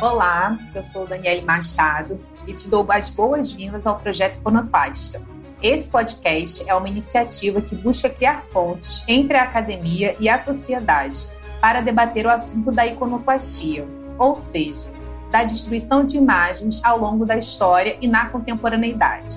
Olá, eu sou Daniele Machado e te dou as boas-vindas ao projeto Iconoclasta. Esse podcast é uma iniciativa que busca criar pontes entre a academia e a sociedade para debater o assunto da iconoclastia, ou seja, da destruição de imagens ao longo da história e na contemporaneidade.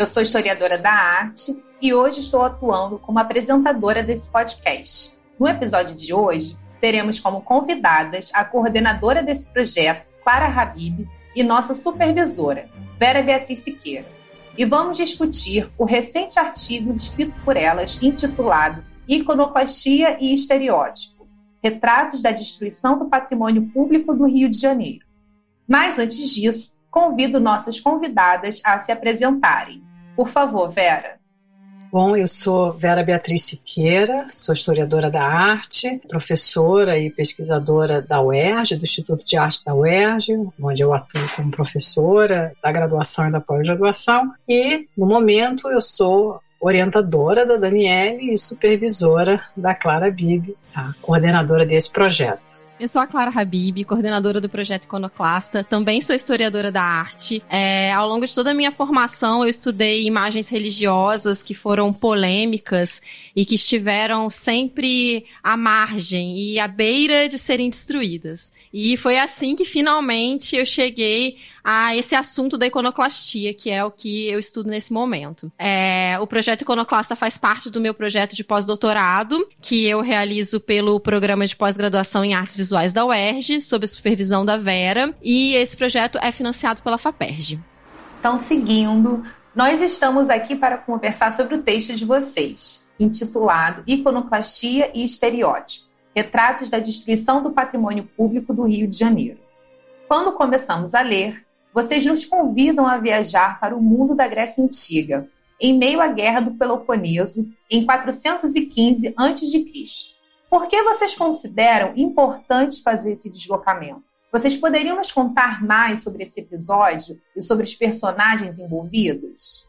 Eu sou historiadora da arte e hoje estou atuando como apresentadora desse podcast. No episódio de hoje, teremos como convidadas a coordenadora desse projeto, Clara Habib, e nossa supervisora, Vera Beatriz Siqueira. E vamos discutir o recente artigo escrito por elas intitulado Iconoclastia e Estereótipo: Retratos da Destruição do Patrimônio Público do Rio de Janeiro. Mas antes disso, convido nossas convidadas a se apresentarem. Por favor, Vera. Bom, eu sou Vera Beatriz Siqueira, sou historiadora da arte, professora e pesquisadora da UERJ, do Instituto de Arte da UERJ, onde eu atuo como professora da graduação e da pós-graduação, e no momento eu sou orientadora da Daniele e supervisora da Clara Bibi, a coordenadora desse projeto. Eu sou a Clara Habib, coordenadora do projeto Iconoclasta. Também sou historiadora da arte. É, ao longo de toda a minha formação, eu estudei imagens religiosas que foram polêmicas e que estiveram sempre à margem e à beira de serem destruídas. E foi assim que finalmente eu cheguei a esse assunto da iconoclastia, que é o que eu estudo nesse momento. É, o projeto Iconoclasta faz parte do meu projeto de pós-doutorado, que eu realizo pelo programa de pós-graduação em artes visuais da UERJ, sob a supervisão da Vera, e esse projeto é financiado pela FAPERJ. Então, seguindo, nós estamos aqui para conversar sobre o texto de vocês, intitulado Iconoclastia e Estereótipo: Retratos da Destruição do Patrimônio Público do Rio de Janeiro. Quando começamos a ler, vocês nos convidam a viajar para o mundo da Grécia Antiga, em meio à Guerra do Peloponeso, em 415 a.C por que vocês consideram importante fazer esse deslocamento? Vocês poderiam nos contar mais sobre esse episódio e sobre os personagens envolvidos?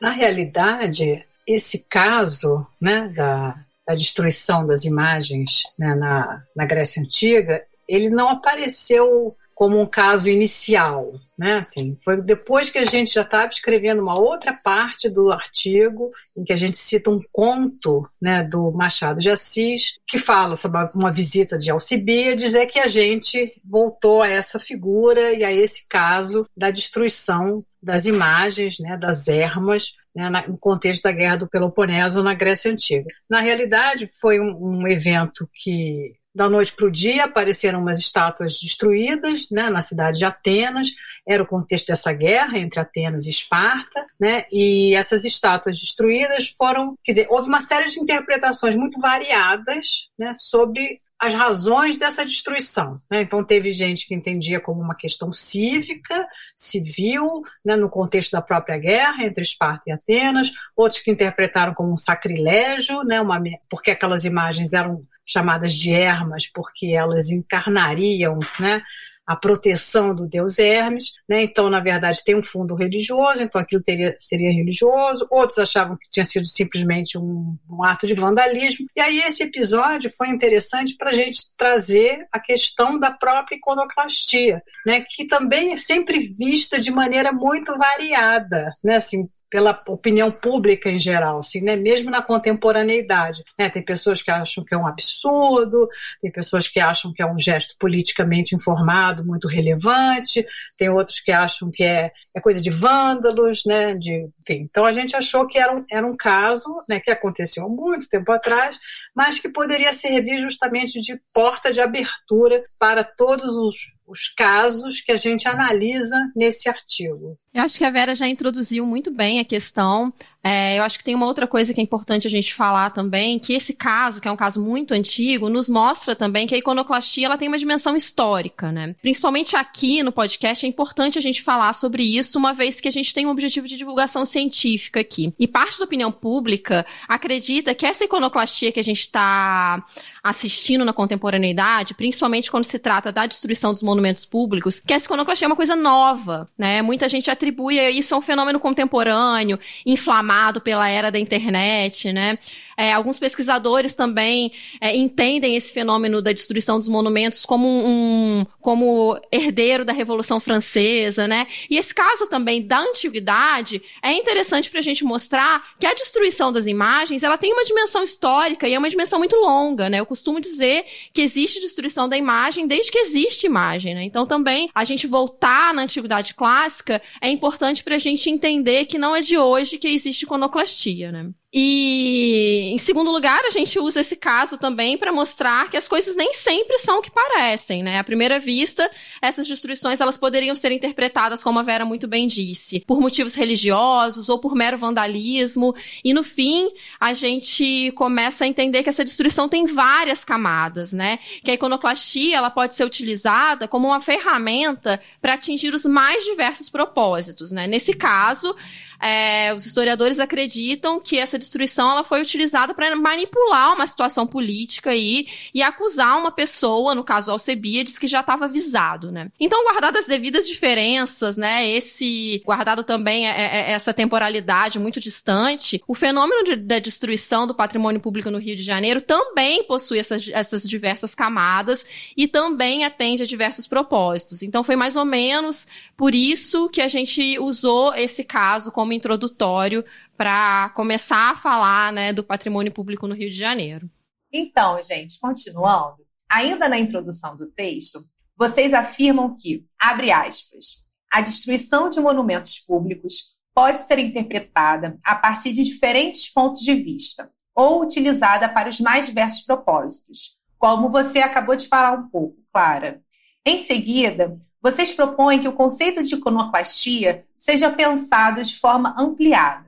Na realidade, esse caso né, da, da destruição das imagens né, na, na Grécia Antiga, ele não apareceu como um caso inicial, né? Assim, foi depois que a gente já estava escrevendo uma outra parte do artigo em que a gente cita um conto, né, do Machado de Assis que fala sobre uma visita de Alcibiades, é que a gente voltou a essa figura e a esse caso da destruição das imagens, né, das ermas né, no contexto da Guerra do Peloponeso na Grécia Antiga. Na realidade, foi um, um evento que da noite para o dia apareceram umas estátuas destruídas né, na cidade de Atenas. Era o contexto dessa guerra entre Atenas e Esparta, né? E essas estátuas destruídas foram, quer dizer, houve uma série de interpretações muito variadas, né, sobre as razões dessa destruição. Né? Então, teve gente que entendia como uma questão cívica, civil, né, no contexto da própria guerra entre Esparta e Atenas, outros que interpretaram como um sacrilégio, né, uma, porque aquelas imagens eram chamadas de ermas, porque elas encarnariam né, a proteção do deus Hermes, né? Então, na verdade, tem um fundo religioso, então aquilo teria, seria religioso. Outros achavam que tinha sido simplesmente um, um ato de vandalismo. E aí esse episódio foi interessante para a gente trazer a questão da própria iconoclastia, né? Que também é sempre vista de maneira muito variada, né? Assim, pela opinião pública em geral, assim, né? mesmo na contemporaneidade. Né? Tem pessoas que acham que é um absurdo, tem pessoas que acham que é um gesto politicamente informado muito relevante, tem outros que acham que é, é coisa de vândalos, né? de, enfim. Então a gente achou que era um, era um caso né, que aconteceu há muito tempo atrás, mas que poderia servir justamente de porta de abertura para todos os os casos que a gente analisa nesse artigo. Eu acho que a Vera já introduziu muito bem a questão. É, eu acho que tem uma outra coisa que é importante a gente falar também, que esse caso, que é um caso muito antigo, nos mostra também que a iconoclastia ela tem uma dimensão histórica, né? Principalmente aqui no podcast é importante a gente falar sobre isso, uma vez que a gente tem um objetivo de divulgação científica aqui. E parte da opinião pública acredita que essa iconoclastia que a gente está assistindo na contemporaneidade, principalmente quando se trata da destruição dos monumentos públicos, que essa iconoclastia é uma coisa nova, né? Muita gente atribui isso a um fenômeno contemporâneo, inflamado pela era da internet, né? É, alguns pesquisadores também é, entendem esse fenômeno da destruição dos monumentos como um, como herdeiro da Revolução Francesa, né? E esse caso também da antiguidade é interessante para a gente mostrar que a destruição das imagens ela tem uma dimensão histórica e é uma dimensão muito longa, né? Eu costumo dizer que existe destruição da imagem desde que existe imagem, né? Então também a gente voltar na antiguidade clássica é importante para a gente entender que não é de hoje que existe iconoclastia, né? E, em segundo lugar, a gente usa esse caso também para mostrar que as coisas nem sempre são o que parecem, né? À primeira vista, essas destruições elas poderiam ser interpretadas, como a Vera muito bem disse, por motivos religiosos ou por mero vandalismo. E no fim, a gente começa a entender que essa destruição tem várias camadas, né? Que a iconoclastia ela pode ser utilizada como uma ferramenta para atingir os mais diversos propósitos, né? Nesse caso, é, os historiadores acreditam que essa destruição ela foi utilizada para manipular uma situação política aí e acusar uma pessoa, no caso Alcebiades, que já estava avisado, né? Então, guardadas as devidas diferenças, né? Esse guardado também é, é, é, essa temporalidade muito distante, o fenômeno de, da destruição do patrimônio público no Rio de Janeiro também possui essas, essas diversas camadas e também atende a diversos propósitos. Então, foi mais ou menos por isso que a gente usou esse caso como como introdutório para começar a falar né, do patrimônio público no Rio de Janeiro. Então, gente, continuando, ainda na introdução do texto, vocês afirmam que, abre aspas, a destruição de monumentos públicos pode ser interpretada a partir de diferentes pontos de vista ou utilizada para os mais diversos propósitos, como você acabou de falar um pouco, Clara. Em seguida, vocês propõem que o conceito de iconoclastia seja pensado de forma ampliada.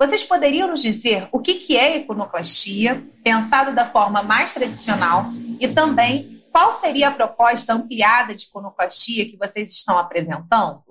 Vocês poderiam nos dizer o que é iconoclastia, pensado da forma mais tradicional, e também qual seria a proposta ampliada de iconoclastia que vocês estão apresentando?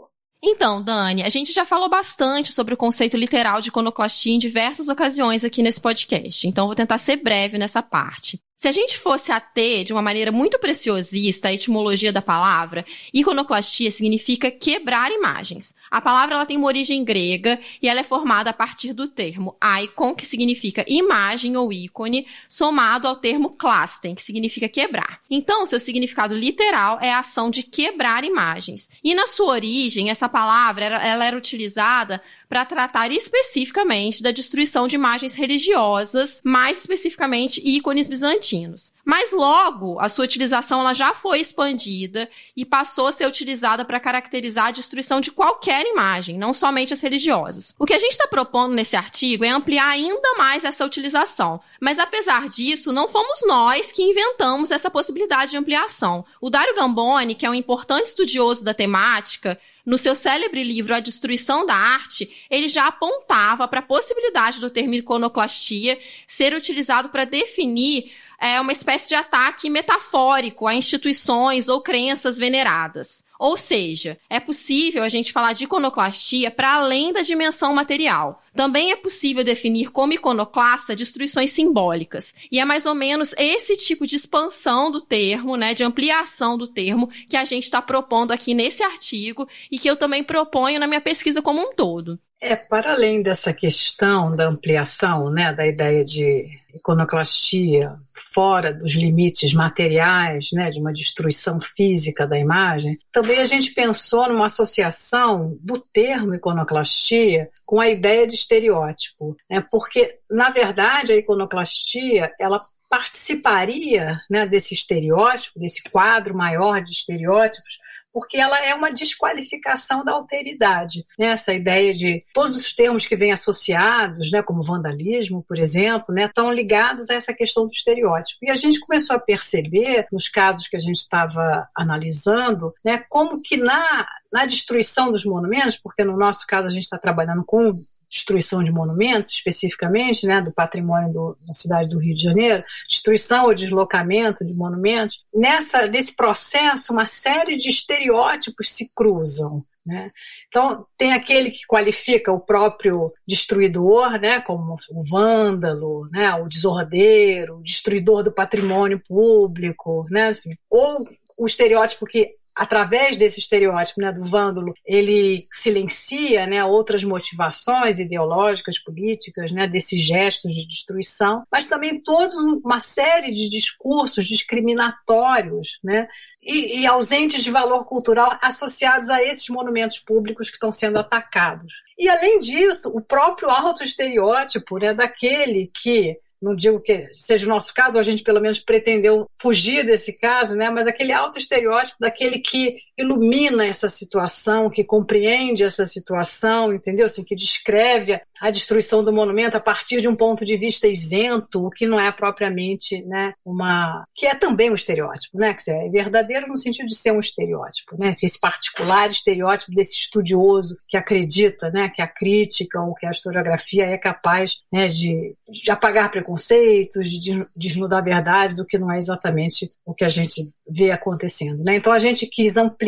Então, Dani, a gente já falou bastante sobre o conceito literal de iconoclastia em diversas ocasiões aqui nesse podcast, então vou tentar ser breve nessa parte. Se a gente fosse a ter, de uma maneira muito preciosista, a etimologia da palavra, iconoclastia significa quebrar imagens. A palavra ela tem uma origem grega e ela é formada a partir do termo icon, que significa imagem ou ícone, somado ao termo klasten, que significa quebrar. Então, seu significado literal é a ação de quebrar imagens. E na sua origem, essa palavra ela era utilizada para tratar especificamente da destruição de imagens religiosas, mais especificamente ícones bizantinos. Mas logo, a sua utilização ela já foi expandida e passou a ser utilizada para caracterizar a destruição de qualquer imagem, não somente as religiosas. O que a gente está propondo nesse artigo é ampliar ainda mais essa utilização. Mas apesar disso, não fomos nós que inventamos essa possibilidade de ampliação. O Dário Gamboni, que é um importante estudioso da temática, no seu célebre livro A Destruição da Arte, ele já apontava para a possibilidade do termo iconoclastia ser utilizado para definir é uma espécie de ataque metafórico a instituições ou crenças veneradas. Ou seja, é possível a gente falar de iconoclastia para além da dimensão material. Também é possível definir como iconoclasta destruições simbólicas. E é mais ou menos esse tipo de expansão do termo, né, de ampliação do termo, que a gente está propondo aqui nesse artigo e que eu também proponho na minha pesquisa como um todo. É, para além dessa questão da ampliação, né, da ideia de iconoclastia fora dos limites materiais, né, de uma destruição física da imagem, também a gente pensou numa associação do termo iconoclastia com a ideia de estereótipo, né, porque na verdade a iconoclastia ela participaria né, desse estereótipo, desse quadro maior de estereótipos, porque ela é uma desqualificação da alteridade. Né? Essa ideia de todos os termos que vêm associados, né, como vandalismo, por exemplo, né, estão ligados a essa questão do estereótipo. E a gente começou a perceber, nos casos que a gente estava analisando, né, como que na, na destruição dos monumentos, porque no nosso caso a gente está trabalhando com destruição de monumentos, especificamente, né, do patrimônio do, da cidade do Rio de Janeiro, destruição ou deslocamento de monumentos. Nessa, nesse processo, uma série de estereótipos se cruzam. Né? Então, tem aquele que qualifica o próprio destruidor, né, como o vândalo, né, o desordeiro, o destruidor do patrimônio público, né, assim, ou o estereótipo que através desse estereótipo né, do vândalo, ele silencia né, outras motivações ideológicas, políticas, né, desses gestos de destruição, mas também toda uma série de discursos discriminatórios né, e, e, ausentes de valor cultural associados a esses monumentos públicos que estão sendo atacados. E, além disso, o próprio autoestereótipo né, daquele que não digo que seja o nosso caso, a gente pelo menos pretendeu fugir desse caso, né? mas aquele alto estereótipo daquele que ilumina essa situação, que compreende essa situação, entendeu? Assim, que descreve a destruição do monumento a partir de um ponto de vista isento, o que não é propriamente né, uma. que é também um estereótipo, né? Dizer, é verdadeiro no sentido de ser um estereótipo, né? Esse particular estereótipo desse estudioso que acredita né, que a crítica ou que a historiografia é capaz né, de, de apagar preconceitos, de desnudar verdades, o que não é exatamente o que a gente vê acontecendo. Né? Então a gente quis ampliar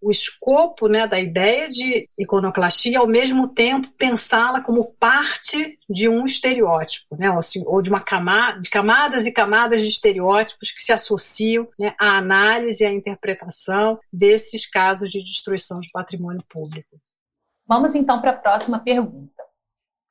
o escopo né, da ideia de iconoclastia, ao mesmo tempo pensá-la como parte de um estereótipo, né? ou, assim, de uma camada, de camadas e camadas de estereótipos que se associam né, à análise e à interpretação desses casos de destruição de patrimônio público. Vamos então para a próxima pergunta.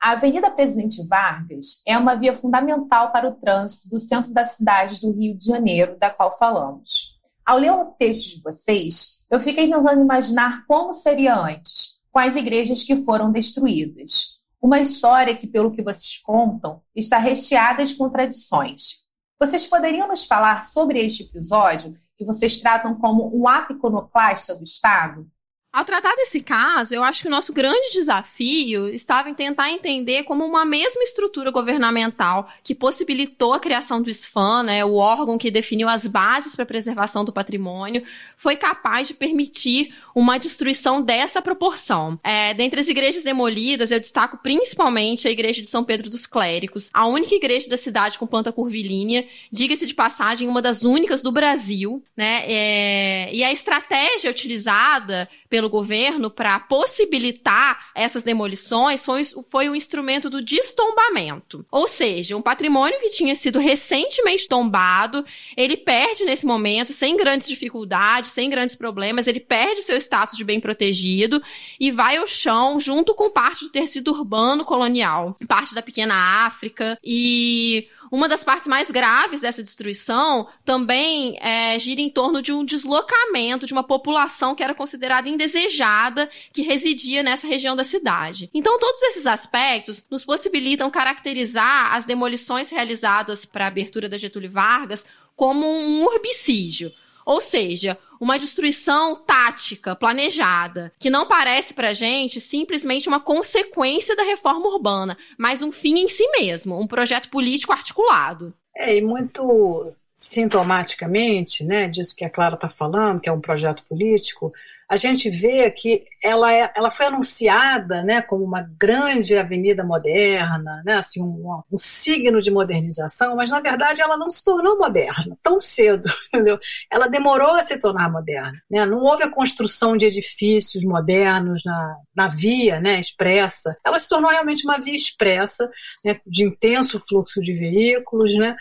A Avenida Presidente Vargas é uma via fundamental para o trânsito do centro da cidade do Rio de Janeiro, da qual falamos. Ao ler o texto de vocês, eu fiquei tentando imaginar como seria antes, as igrejas que foram destruídas. Uma história que, pelo que vocês contam, está recheada de contradições. Vocês poderiam nos falar sobre este episódio que vocês tratam como um ato iconoclasta do Estado? Ao tratar desse caso, eu acho que o nosso grande desafio estava em tentar entender como uma mesma estrutura governamental que possibilitou a criação do SFAM, né, o órgão que definiu as bases para a preservação do patrimônio, foi capaz de permitir uma destruição dessa proporção. É, dentre as igrejas demolidas, eu destaco principalmente a igreja de São Pedro dos Clérigos, a única igreja da cidade com planta curvilínea, diga-se de passagem, uma das únicas do Brasil, né, é, e a estratégia utilizada pelo governo para possibilitar essas demolições foi, foi um instrumento do destombamento. Ou seja, um patrimônio que tinha sido recentemente tombado, ele perde nesse momento, sem grandes dificuldades, sem grandes problemas, ele perde o seu status de bem protegido e vai ao chão junto com parte do tecido urbano colonial, parte da pequena África e uma das partes mais graves dessa destruição também é, gira em torno de um deslocamento de uma população que era considerada indesejada, que residia nessa região da cidade. Então, todos esses aspectos nos possibilitam caracterizar as demolições realizadas para a abertura da Getúlio Vargas como um urbicídio. Ou seja, uma destruição tática, planejada, que não parece pra gente simplesmente uma consequência da reforma urbana, mas um fim em si mesmo, um projeto político articulado. É, e muito sintomaticamente, né, disso que a Clara está falando, que é um projeto político, a gente vê que ela, é, ela foi anunciada né, como uma grande avenida moderna, né, assim, um, um, signo de modernização, mas na verdade ela não se tornou moderna tão cedo. Entendeu? Ela demorou a se tornar moderna. Né? Não houve a construção de edifícios modernos na, na via né, expressa. Ela se tornou realmente uma via expressa, né, de intenso fluxo de veículos, né,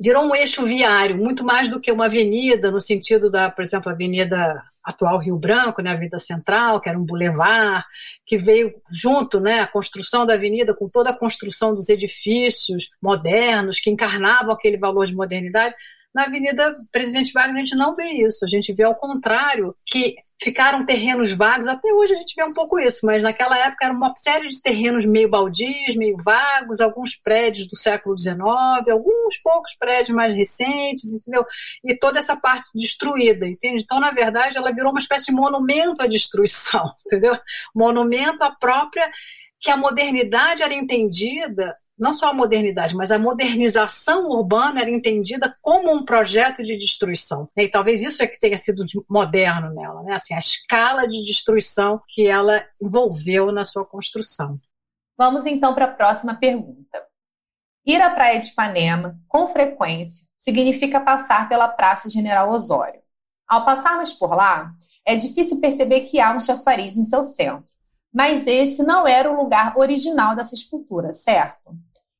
virou um eixo viário, muito mais do que uma avenida, no sentido da, por exemplo, a Avenida atual Rio Branco, né, a Avenida Central, que era um bulevar, que veio junto, né, a construção da avenida com toda a construção dos edifícios modernos que encarnavam aquele valor de modernidade. Na Avenida Presidente Vargas a gente não vê isso, a gente vê ao contrário, que ficaram terrenos vagos, até hoje a gente vê um pouco isso, mas naquela época era uma série de terrenos meio baldios, meio vagos, alguns prédios do século XIX, alguns poucos prédios mais recentes, entendeu? E toda essa parte destruída, entende? Então, na verdade, ela virou uma espécie de monumento à destruição, entendeu? Monumento à própria que a modernidade era entendida não só a modernidade, mas a modernização urbana era entendida como um projeto de destruição. E talvez isso é que tenha sido moderno nela, né? Assim, a escala de destruição que ela envolveu na sua construção. Vamos então para a próxima pergunta. Ir à Praia de Ipanema, com frequência, significa passar pela Praça General Osório. Ao passarmos por lá, é difícil perceber que há um chafariz em seu centro. Mas esse não era o lugar original dessa escultura, certo?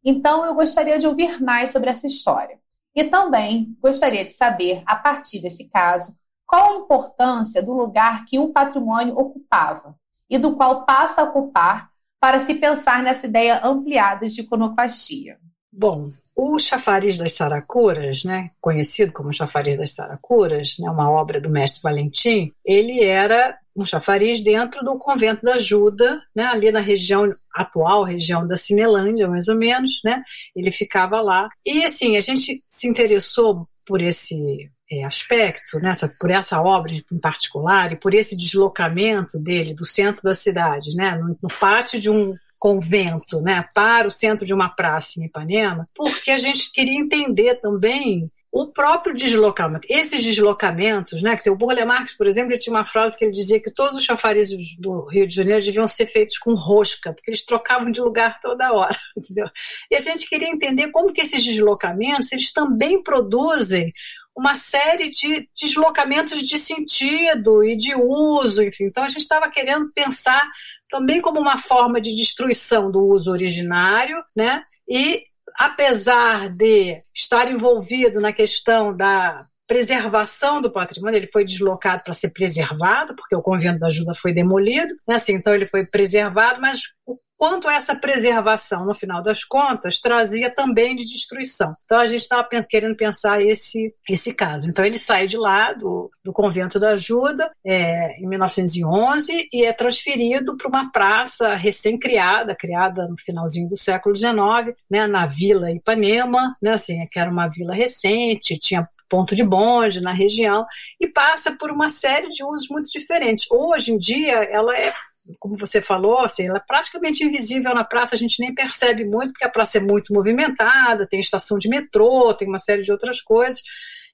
Então eu gostaria de ouvir mais sobre essa história. E também gostaria de saber, a partir desse caso, qual a importância do lugar que um patrimônio ocupava e do qual passa a ocupar para se pensar nessa ideia ampliada de iconoclastia. Bom, o Chafariz das Saracuras, né, conhecido como Chafariz das Saracuras, né, uma obra do mestre Valentim, ele era um chafariz dentro do convento da Ajuda, né, ali na região atual, região da Cinelândia, mais ou menos, né, ele ficava lá. E assim, a gente se interessou por esse é, aspecto, né, por essa obra em particular e por esse deslocamento dele do centro da cidade, né, no, no pátio de um convento, né, para o centro de uma praça em Ipanema, porque a gente queria entender também o próprio deslocamento, esses deslocamentos, né? Que o Burle Marx, por exemplo, tinha uma frase que ele dizia que todos os chafarizes do Rio de Janeiro deviam ser feitos com rosca, porque eles trocavam de lugar toda hora, entendeu? E a gente queria entender como que esses deslocamentos, eles também produzem uma série de deslocamentos de sentido e de uso, enfim. Então a gente estava querendo pensar também como uma forma de destruição do uso originário, né? E apesar de estar envolvido na questão da preservação do patrimônio, ele foi deslocado para ser preservado, porque o convento da ajuda foi demolido, né? assim, então ele foi preservado, mas o quanto essa preservação, no final das contas, trazia também de destruição. Então a gente estava querendo pensar esse, esse caso. Então ele sai de lá do, do convento da ajuda é, em 1911 e é transferido para uma praça recém-criada, criada no finalzinho do século XIX, né, na Vila Ipanema, né, assim, que era uma vila recente, tinha ponto de bonde na região e passa por uma série de usos muito diferentes. Hoje em dia, ela é como você falou, assim, ela é praticamente invisível na praça, a gente nem percebe muito, porque a praça é muito movimentada, tem estação de metrô, tem uma série de outras coisas,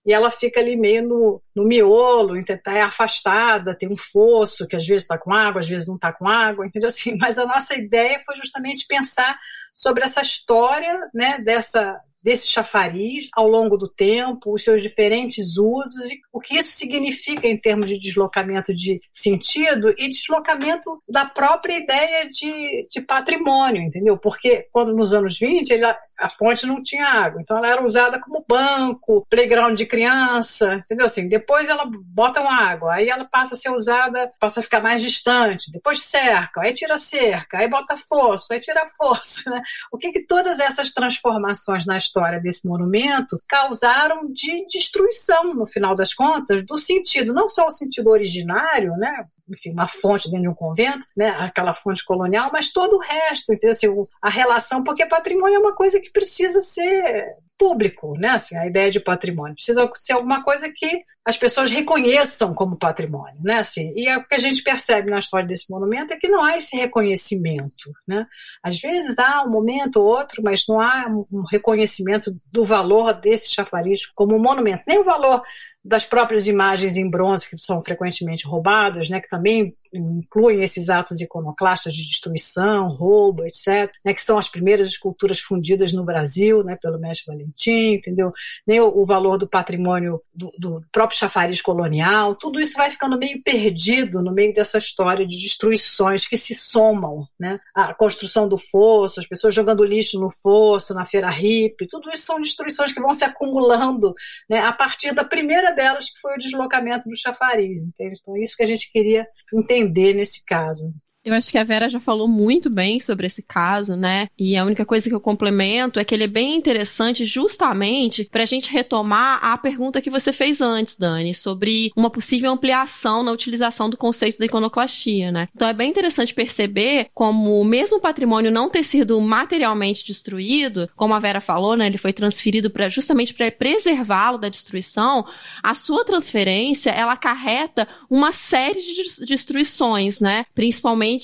e ela fica ali meio no, no miolo, está é afastada, tem um fosso que às vezes está com água, às vezes não está com água, entendeu? Assim, mas a nossa ideia foi justamente pensar sobre essa história né, dessa, desse chafariz ao longo do tempo, os seus diferentes usos e o que isso significa em termos de deslocamento de sentido e deslocamento da própria ideia de, de patrimônio, entendeu? Porque quando nos anos 20 ele, a fonte não tinha água, então ela era usada como banco, playground de criança, entendeu? Assim, depois ela bota uma água, aí ela passa a ser usada, passa a ficar mais distante, depois cerca, aí tira cerca, aí bota fosso, aí tira fosso, né? O que que todas essas transformações na história desse monumento causaram de destruição, no final das contas, do sentido, não só o sentido originário, né? enfim, uma fonte dentro de um convento, né, aquela fonte colonial, mas todo o resto, entendeu? Assim, a relação, porque patrimônio é uma coisa que precisa ser público, né? Assim, a ideia de patrimônio precisa ser alguma coisa que as pessoas reconheçam como patrimônio, né? Assim, e é o que a gente percebe na história desse monumento é que não há esse reconhecimento, né? Às vezes há um momento ou outro, mas não há um reconhecimento do valor desse chafariz como monumento, nem o valor das próprias imagens em bronze que são frequentemente roubadas, né, que também incluem esses atos iconoclastas de destruição, roubo, etc., né, que são as primeiras esculturas fundidas no Brasil, né, pelo mestre Valentim, entendeu? Nem o, o valor do patrimônio do, do, próprio chafariz colonial, tudo isso vai ficando meio perdido no meio dessa história de destruições que se somam, né? A construção do fosso, as pessoas jogando lixo no fosso, na feira hippie, tudo isso são destruições que vão se acumulando, né, a partir da primeira delas, que foi o deslocamento do chafariz, entende? Então, é isso que a gente queria entender entender nesse caso. Eu acho que a Vera já falou muito bem sobre esse caso, né? E a única coisa que eu complemento é que ele é bem interessante justamente para a gente retomar a pergunta que você fez antes, Dani, sobre uma possível ampliação na utilização do conceito da iconoclastia, né? Então é bem interessante perceber como mesmo o patrimônio não ter sido materialmente destruído, como a Vera falou, né? Ele foi transferido para justamente para preservá-lo da destruição. A sua transferência ela acarreta uma série de destruições, né? Principalmente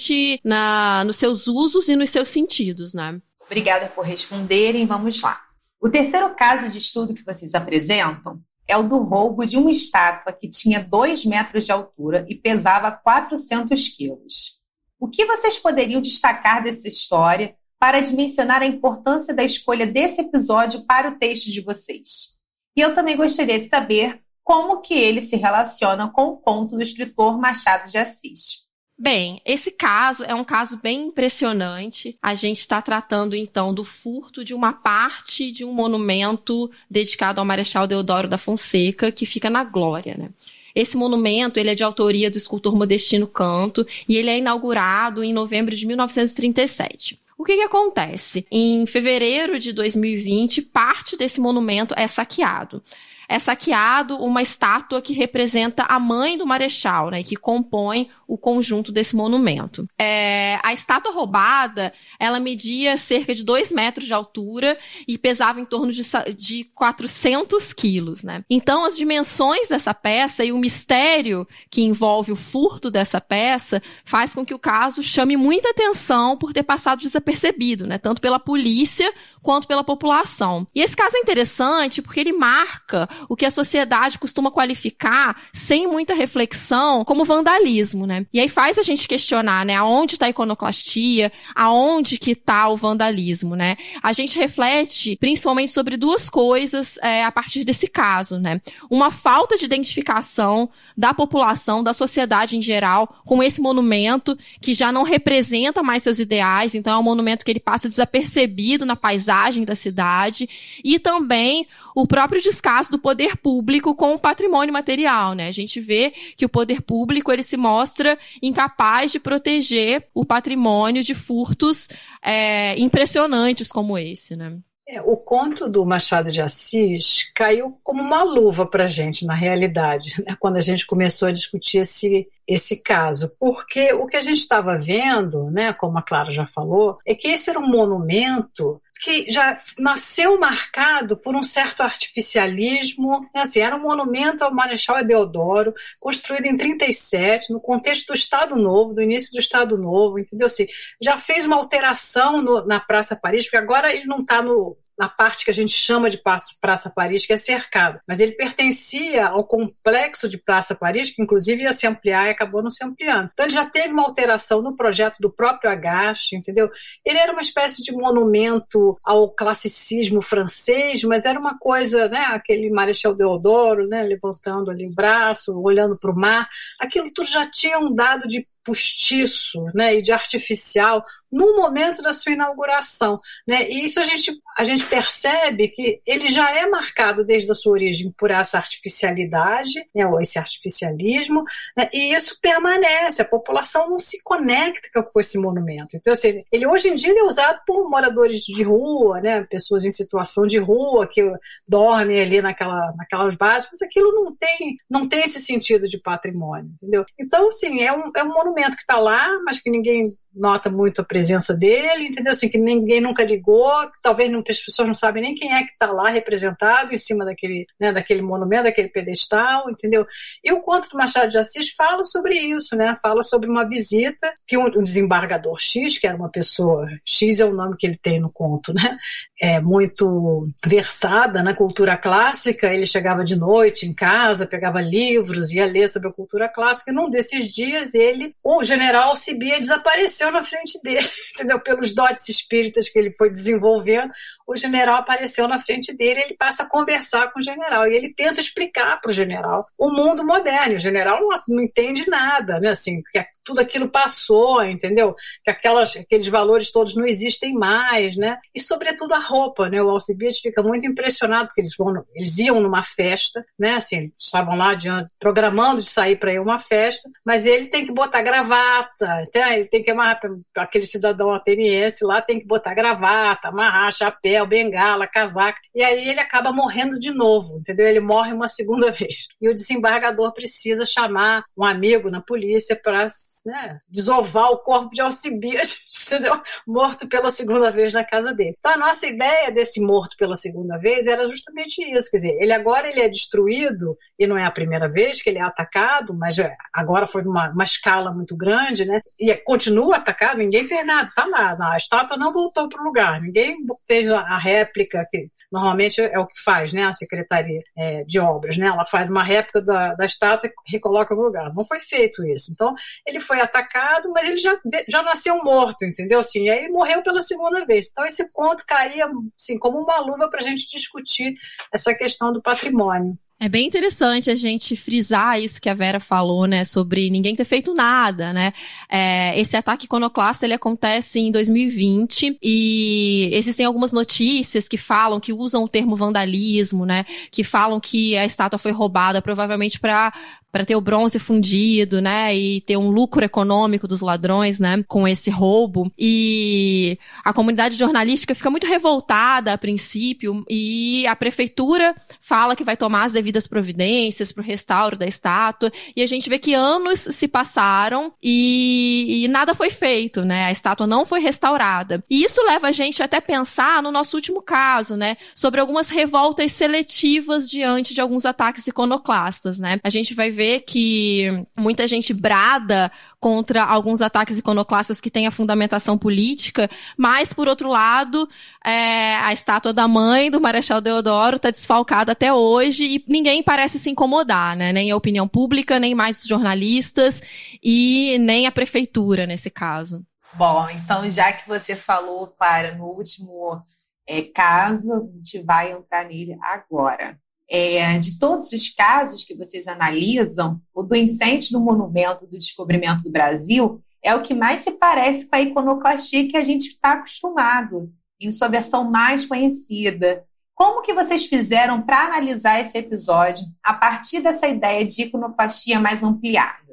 na, nos seus usos e nos seus sentidos, né? Obrigada por responderem. Vamos lá. O terceiro caso de estudo que vocês apresentam é o do roubo de uma estátua que tinha 2 metros de altura e pesava 400 quilos. O que vocês poderiam destacar dessa história para dimensionar a importância da escolha desse episódio para o texto de vocês? E eu também gostaria de saber como que ele se relaciona com o conto do escritor Machado de Assis. Bem, esse caso é um caso bem impressionante. A gente está tratando então do furto de uma parte de um monumento dedicado ao Marechal Deodoro da Fonseca, que fica na Glória, né? Esse monumento ele é de autoria do escultor Modestino Canto e ele é inaugurado em novembro de 1937. O que, que acontece? Em fevereiro de 2020, parte desse monumento é saqueado é saqueado uma estátua que representa a mãe do marechal, né, que compõe o conjunto desse monumento. É, a estátua roubada, ela media cerca de 2 metros de altura e pesava em torno de, de 400 quilos, né? Então, as dimensões dessa peça e o mistério que envolve o furto dessa peça faz com que o caso chame muita atenção por ter passado desapercebido, né? Tanto pela polícia quanto pela população. E esse caso é interessante porque ele marca o que a sociedade costuma qualificar, sem muita reflexão, como vandalismo, né? E aí faz a gente questionar, né? Aonde está a iconoclastia? Aonde que está o vandalismo, né? A gente reflete principalmente sobre duas coisas é, a partir desse caso, né? Uma falta de identificação da população, da sociedade em geral, com esse monumento que já não representa mais seus ideais, então é um monumento que ele passa desapercebido na paisagem da cidade, e também o próprio descaso do poder público com o patrimônio material, né? A gente vê que o poder público ele se mostra incapaz de proteger o patrimônio de furtos é, impressionantes como esse, né? É, o conto do Machado de Assis caiu como uma luva para a gente, na realidade, né, quando a gente começou a discutir esse, esse caso. Porque o que a gente estava vendo, né, como a Clara já falou, é que esse era um monumento que já nasceu marcado por um certo artificialismo. Né, assim, era um monumento ao Marechal Deodoro, construído em 37, no contexto do Estado Novo, do início do Estado Novo, entendeu? Assim, já fez uma alteração no, na Praça Paris, porque agora ele não está no, na parte que a gente chama de Praça Paris, que é cercado. Mas ele pertencia ao complexo de Praça Paris, que inclusive ia se ampliar e acabou não se ampliando. Então ele já teve uma alteração no projeto do próprio Agache, entendeu? Ele era uma espécie de monumento ao classicismo francês, mas era uma coisa, né, aquele Marechal Deodoro, né, levantando ali o braço, olhando para o mar. Aquilo tudo já tinha um dado de postiço né, e de artificial no momento da sua inauguração. Né? E isso a gente, a gente percebe que ele já é marcado desde a sua origem por essa artificialidade, né, ou esse artificialismo, né, e isso permanece, a população não se conecta com esse monumento. Então, assim, ele hoje em dia é usado por moradores de rua, né, pessoas em situação de rua que dormem ali naquela, naquelas bases, mas aquilo não tem, não tem esse sentido de patrimônio, entendeu? Então, assim, é um, é um monumento que está lá, mas que ninguém nota muito a presença dele, entendeu? Assim, que ninguém nunca ligou, talvez não, as pessoas não sabem nem quem é que está lá representado em cima daquele, né, daquele monumento, daquele pedestal, entendeu? E o conto do Machado de Assis fala sobre isso, né? Fala sobre uma visita que um, um desembargador X, que era uma pessoa, X é o nome que ele tem no conto, né? É muito versada na cultura clássica, ele chegava de noite em casa, pegava livros, ia ler sobre a cultura clássica, e num desses dias ele, o general Sibia desapareceu na frente dele, entendeu? Pelos dotes espíritas que ele foi desenvolvendo, o general apareceu na frente dele, ele passa a conversar com o general e ele tenta explicar para o general o mundo moderno. O general não, não entende nada, né? Assim, que tudo aquilo passou, entendeu? Que aquelas, aqueles valores todos não existem mais, né? E sobretudo a roupa, né? O Alcibiades fica muito impressionado porque eles vão, eles iam numa festa, né? Assim, estavam lá adiante, programando de sair para ir uma festa, mas ele tem que botar gravata, então ele tem que amarrar aquele cidadão ateniense lá tem que botar gravata, amarrar chapéu chapéu, bengala, casaca, e aí ele acaba morrendo de novo, entendeu? Ele morre uma segunda vez. E o desembargador precisa chamar um amigo na polícia para né, desovar o corpo de Alcibiades, entendeu? Morto pela segunda vez na casa dele. Então a nossa ideia desse morto pela segunda vez era justamente isso, quer dizer, ele agora ele é destruído, e não é a primeira vez que ele é atacado, mas é, agora foi numa uma escala muito grande, né? E continua atacado, ninguém fez nada, tá lá, a estátua não voltou para o lugar, ninguém fez a réplica, que normalmente é o que faz, né, a Secretaria é, de Obras, né, ela faz uma réplica da, da estátua e recoloca no lugar. Não foi feito isso. Então, ele foi atacado, mas ele já, já nasceu morto, entendeu? Assim, e aí morreu pela segunda vez. Então, esse ponto caía assim, como uma luva para a gente discutir essa questão do patrimônio. É bem interessante a gente frisar isso que a Vera falou, né, sobre ninguém ter feito nada, né. É, esse ataque iconoclasta, ele acontece em 2020 e existem algumas notícias que falam, que usam o termo vandalismo, né, que falam que a estátua foi roubada provavelmente para para ter o bronze fundido, né, e ter um lucro econômico dos ladrões, né, com esse roubo. E a comunidade jornalística fica muito revoltada a princípio e a prefeitura fala que vai tomar as devidas providências para o restauro da estátua. E a gente vê que anos se passaram e, e nada foi feito, né? A estátua não foi restaurada. E isso leva a gente até pensar no nosso último caso, né, sobre algumas revoltas seletivas diante de alguns ataques iconoclastas, né? A gente vai ver vê que muita gente brada contra alguns ataques iconoclastas que têm a fundamentação política, mas, por outro lado, é, a estátua da mãe do Marechal Deodoro está desfalcada até hoje e ninguém parece se incomodar, né? Nem a opinião pública, nem mais os jornalistas e nem a prefeitura, nesse caso. Bom, então já que você falou, para no último é, caso, a gente vai entrar nele agora é, de todos os casos que vocês analisam, o do incêndio do monumento do descobrimento do Brasil é o que mais se parece com a iconoclastia que a gente está acostumado, em sua versão mais conhecida. Como que vocês fizeram para analisar esse episódio a partir dessa ideia de iconoclastia mais ampliada?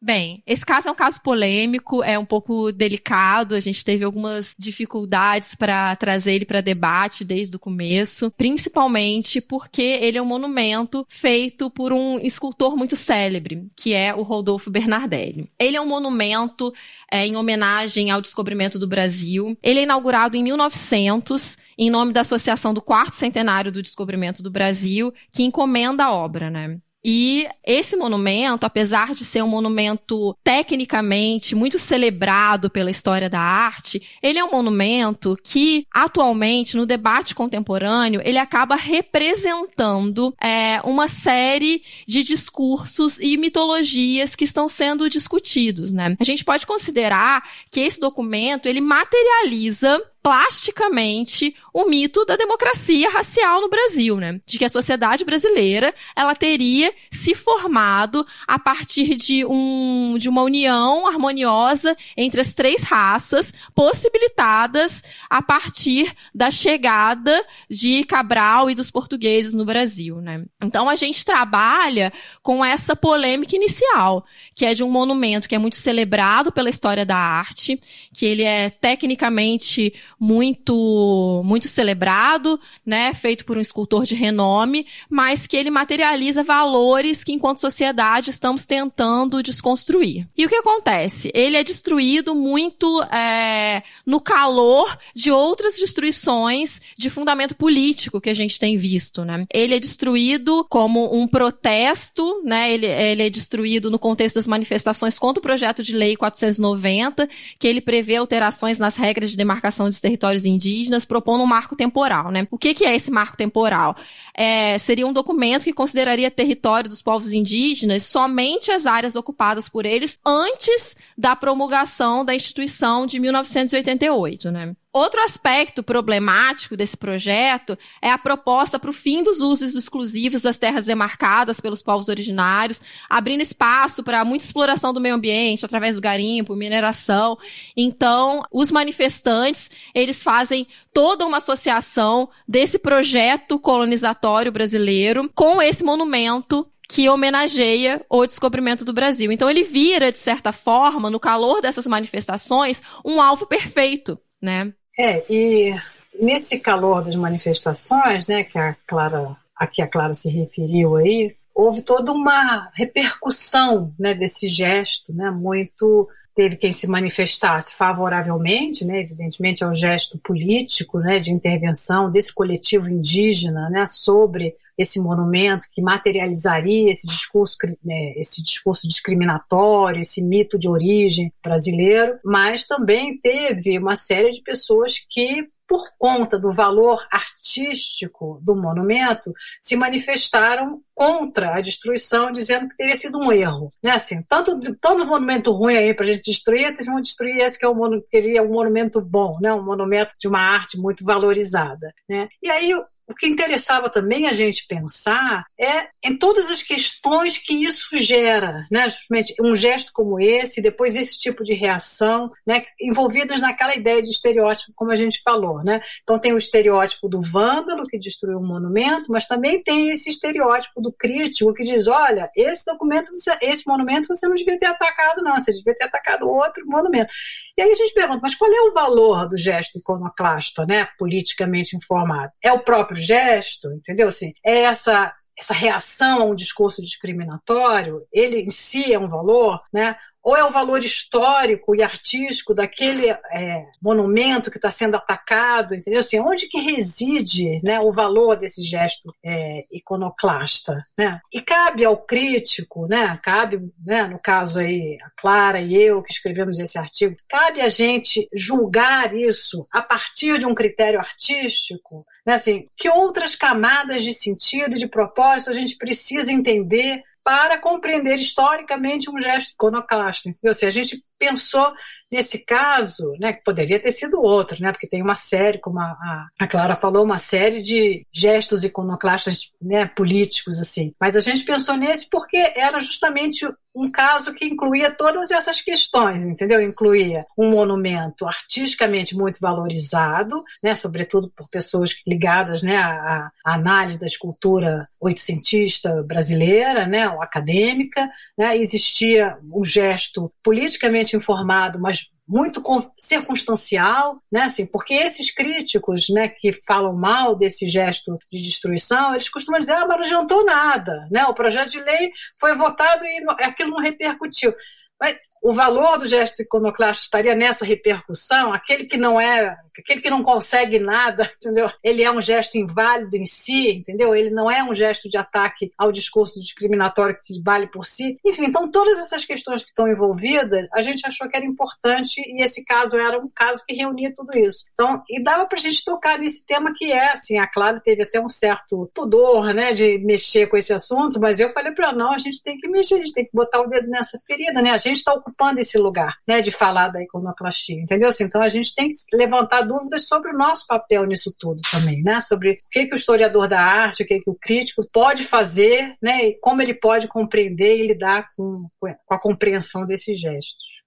Bem, esse caso é um caso polêmico, é um pouco delicado, a gente teve algumas dificuldades para trazer ele para debate desde o começo, principalmente porque ele é um monumento feito por um escultor muito célebre, que é o Rodolfo Bernardelli. Ele é um monumento é, em homenagem ao descobrimento do Brasil. Ele é inaugurado em 1900 em nome da Associação do Quarto Centenário do Descobrimento do Brasil, que encomenda a obra, né? E esse monumento, apesar de ser um monumento tecnicamente muito celebrado pela história da arte, ele é um monumento que, atualmente, no debate contemporâneo, ele acaba representando é, uma série de discursos e mitologias que estão sendo discutidos, né? A gente pode considerar que esse documento, ele materializa plasticamente o mito da democracia racial no Brasil, né? De que a sociedade brasileira, ela teria se formado a partir de um de uma união harmoniosa entre as três raças, possibilitadas a partir da chegada de Cabral e dos portugueses no Brasil, né? Então a gente trabalha com essa polêmica inicial, que é de um monumento que é muito celebrado pela história da arte, que ele é tecnicamente muito muito celebrado, né, feito por um escultor de renome, mas que ele materializa valores que enquanto sociedade estamos tentando desconstruir. E o que acontece? Ele é destruído muito é, no calor de outras destruições de fundamento político que a gente tem visto, né? Ele é destruído como um protesto, né? Ele, ele é destruído no contexto das manifestações contra o projeto de lei 490, que ele prevê alterações nas regras de demarcação de territórios indígenas, propondo um marco temporal, né? O que, que é esse marco temporal? É, seria um documento que consideraria território dos povos indígenas somente as áreas ocupadas por eles antes da promulgação da instituição de 1988, né? Outro aspecto problemático desse projeto é a proposta para o fim dos usos exclusivos das terras demarcadas pelos povos originários, abrindo espaço para muita exploração do meio ambiente através do garimpo, mineração. Então, os manifestantes, eles fazem toda uma associação desse projeto colonizatório brasileiro com esse monumento que homenageia o descobrimento do Brasil. Então ele vira, de certa forma, no calor dessas manifestações, um alvo perfeito, né? É, e nesse calor das manifestações, né, que a Clara, a que a Clara se referiu aí, houve toda uma repercussão, né, desse gesto, né, muito teve quem se manifestasse favoravelmente, né, evidentemente ao gesto político, né, de intervenção desse coletivo indígena, né, sobre esse monumento que materializaria esse discurso, né, esse discurso discriminatório, esse mito de origem brasileiro, mas também teve uma série de pessoas que por conta do valor artístico do monumento, se manifestaram contra a destruição, dizendo que teria sido um erro. Né? Assim, tanto, tanto monumento ruim aí para a gente destruir, eles vão destruir esse que é um, seria um monumento bom, né? um monumento de uma arte muito valorizada. Né? E aí o que interessava também a gente pensar é em todas as questões que isso gera, né? Justamente um gesto como esse, depois esse tipo de reação, né? Envolvidos naquela ideia de estereótipo, como a gente falou, né? Então tem o estereótipo do vândalo que destruiu um monumento, mas também tem esse estereótipo do crítico que diz, olha, esse documento, esse monumento você não devia ter atacado, não, você devia ter atacado outro monumento. E aí a gente pergunta, mas qual é o valor do gesto iconoclasta, né, politicamente informado? É o próprio gesto, entendeu? Assim, é essa essa reação a um discurso discriminatório, ele em si é um valor, né? Ou é o valor histórico e artístico daquele é, monumento que está sendo atacado, entendeu? Assim, onde que reside né, o valor desse gesto é, iconoclasta? Né? E cabe ao crítico, né, cabe, né, no caso aí, a Clara e eu que escrevemos esse artigo, cabe a gente julgar isso a partir de um critério artístico, né, assim, que outras camadas de sentido e de propósito a gente precisa entender para compreender historicamente um gesto iconoclasta. Entendeu? Se a gente pensou nesse caso, né, poderia ter sido outro, né, porque tem uma série, como a, a Clara falou, uma série de gestos iconoclastas né, políticos, assim. Mas a gente pensou nesse porque era justamente um caso que incluía todas essas questões, entendeu? Incluía um monumento artisticamente muito valorizado, né, sobretudo por pessoas ligadas né, à, à análise da escultura oitocentista brasileira, né, ou acadêmica. Né, existia um gesto politicamente informado, mas muito circunstancial, né, assim, porque esses críticos, né, que falam mal desse gesto de destruição, eles costumam dizer, ah, mas não adiantou nada, né, o projeto de lei foi votado e aquilo não repercutiu. Mas o valor do gesto iconoclasta estaria nessa repercussão, aquele que não é, aquele que não consegue nada, entendeu? Ele é um gesto inválido em si, entendeu? Ele não é um gesto de ataque ao discurso discriminatório que vale por si. Enfim, então todas essas questões que estão envolvidas, a gente achou que era importante e esse caso era um caso que reunia tudo isso. Então, e dava para a gente tocar nesse tema que é, assim, a Clara teve até um certo pudor, né, de mexer com esse assunto, mas eu falei para não, a gente tem que mexer, a gente tem que botar o dedo nessa ferida, né? A gente está ocupando esse lugar, né, de falar da iconoclastia, entendeu? Assim, então a gente tem que levantar dúvidas sobre o nosso papel nisso tudo também, né? Sobre o que, que o historiador da arte, o que, que o crítico pode fazer, né? E como ele pode compreender e lidar com, com a compreensão desses gestos.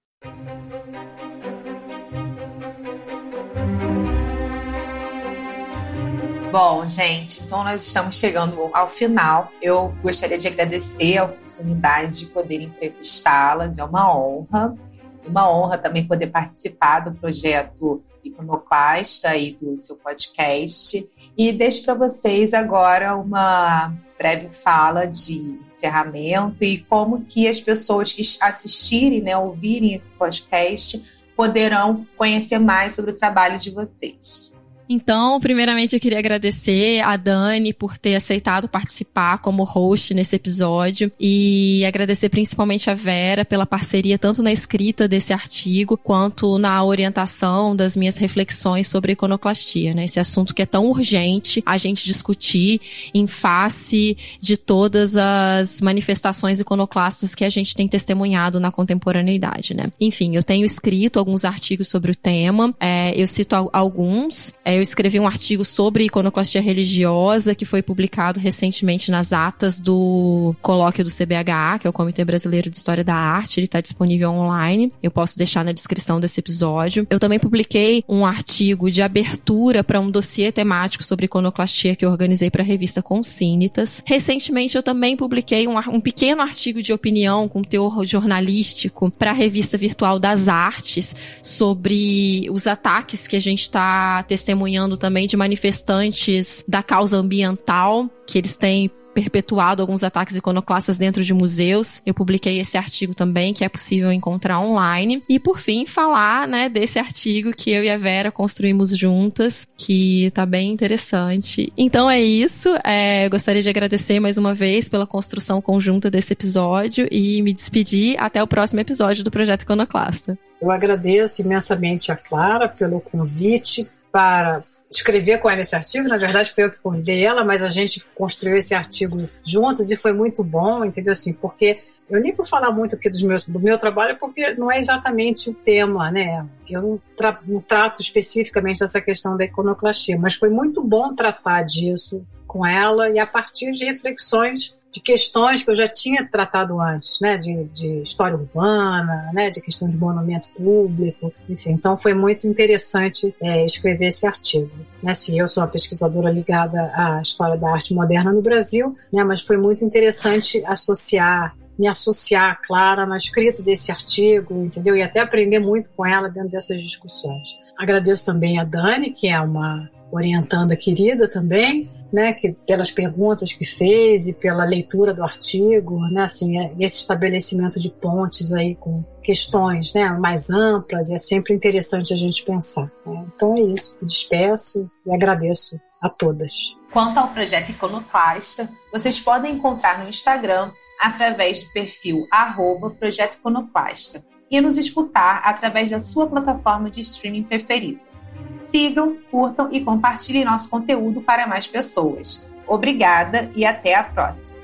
Bom, gente, então nós estamos chegando ao final. Eu gostaria de agradecer ao oportunidade de poder entrevistá-las, é uma honra. Uma honra também poder participar do projeto Iconoclasta e do seu podcast. E deixo para vocês agora uma breve fala de encerramento e como que as pessoas que assistirem, né, ouvirem esse podcast, poderão conhecer mais sobre o trabalho de vocês. Então, primeiramente, eu queria agradecer a Dani por ter aceitado participar como host nesse episódio e agradecer principalmente a Vera pela parceria tanto na escrita desse artigo quanto na orientação das minhas reflexões sobre iconoclastia, né? Esse assunto que é tão urgente a gente discutir em face de todas as manifestações iconoclastas que a gente tem testemunhado na contemporaneidade, né? Enfim, eu tenho escrito alguns artigos sobre o tema, é, eu cito alguns. É, eu escrevi um artigo sobre iconoclastia religiosa que foi publicado recentemente nas atas do colóquio do CBHA, que é o Comitê Brasileiro de História da Arte. Ele está disponível online. Eu posso deixar na descrição desse episódio. Eu também publiquei um artigo de abertura para um dossiê temático sobre iconoclastia que eu organizei para a revista Consínitas. Recentemente eu também publiquei um, um pequeno artigo de opinião com teor jornalístico para a revista virtual das artes sobre os ataques que a gente está testemunhando também de manifestantes da causa ambiental, que eles têm perpetuado alguns ataques iconoclastas dentro de museus. Eu publiquei esse artigo também, que é possível encontrar online. E por fim, falar, né, desse artigo que eu e a Vera construímos juntas, que tá bem interessante. Então é isso. É, eu gostaria de agradecer mais uma vez pela construção conjunta desse episódio e me despedir até o próximo episódio do Projeto Iconoclasta. Eu agradeço imensamente a Clara pelo convite, para escrever com ela esse artigo. Na verdade, foi eu que convidei ela, mas a gente construiu esse artigo juntos e foi muito bom, entendeu? Assim, porque Eu nem vou falar muito aqui dos meus, do meu trabalho, porque não é exatamente o tema, né? Eu não, tra não trato especificamente dessa questão da iconoclastia, mas foi muito bom tratar disso com ela e a partir de reflexões de questões que eu já tinha tratado antes, né, de, de, história urbana, né, de questão de monumento público, enfim. Então foi muito interessante é, escrever esse artigo. Né, eu sou uma pesquisadora ligada à história da arte moderna no Brasil, né, mas foi muito interessante associar me associar, Clara, na escrita desse artigo, entendeu? E até aprender muito com ela dentro dessas discussões. Agradeço também a Dani, que é uma orientanda querida também, né, que pelas perguntas que fez e pela leitura do artigo, né, assim, é, esse estabelecimento de pontes aí com questões, né, mais amplas, é sempre interessante a gente pensar. Né? Então é isso, despeço e agradeço a todas. Quanto ao projeto Iconoclasta, vocês podem encontrar no Instagram através do perfil arroba Projeto Iconoclasta e nos escutar através da sua plataforma de streaming preferida. Sigam, curtam e compartilhem nosso conteúdo para mais pessoas. Obrigada e até a próxima!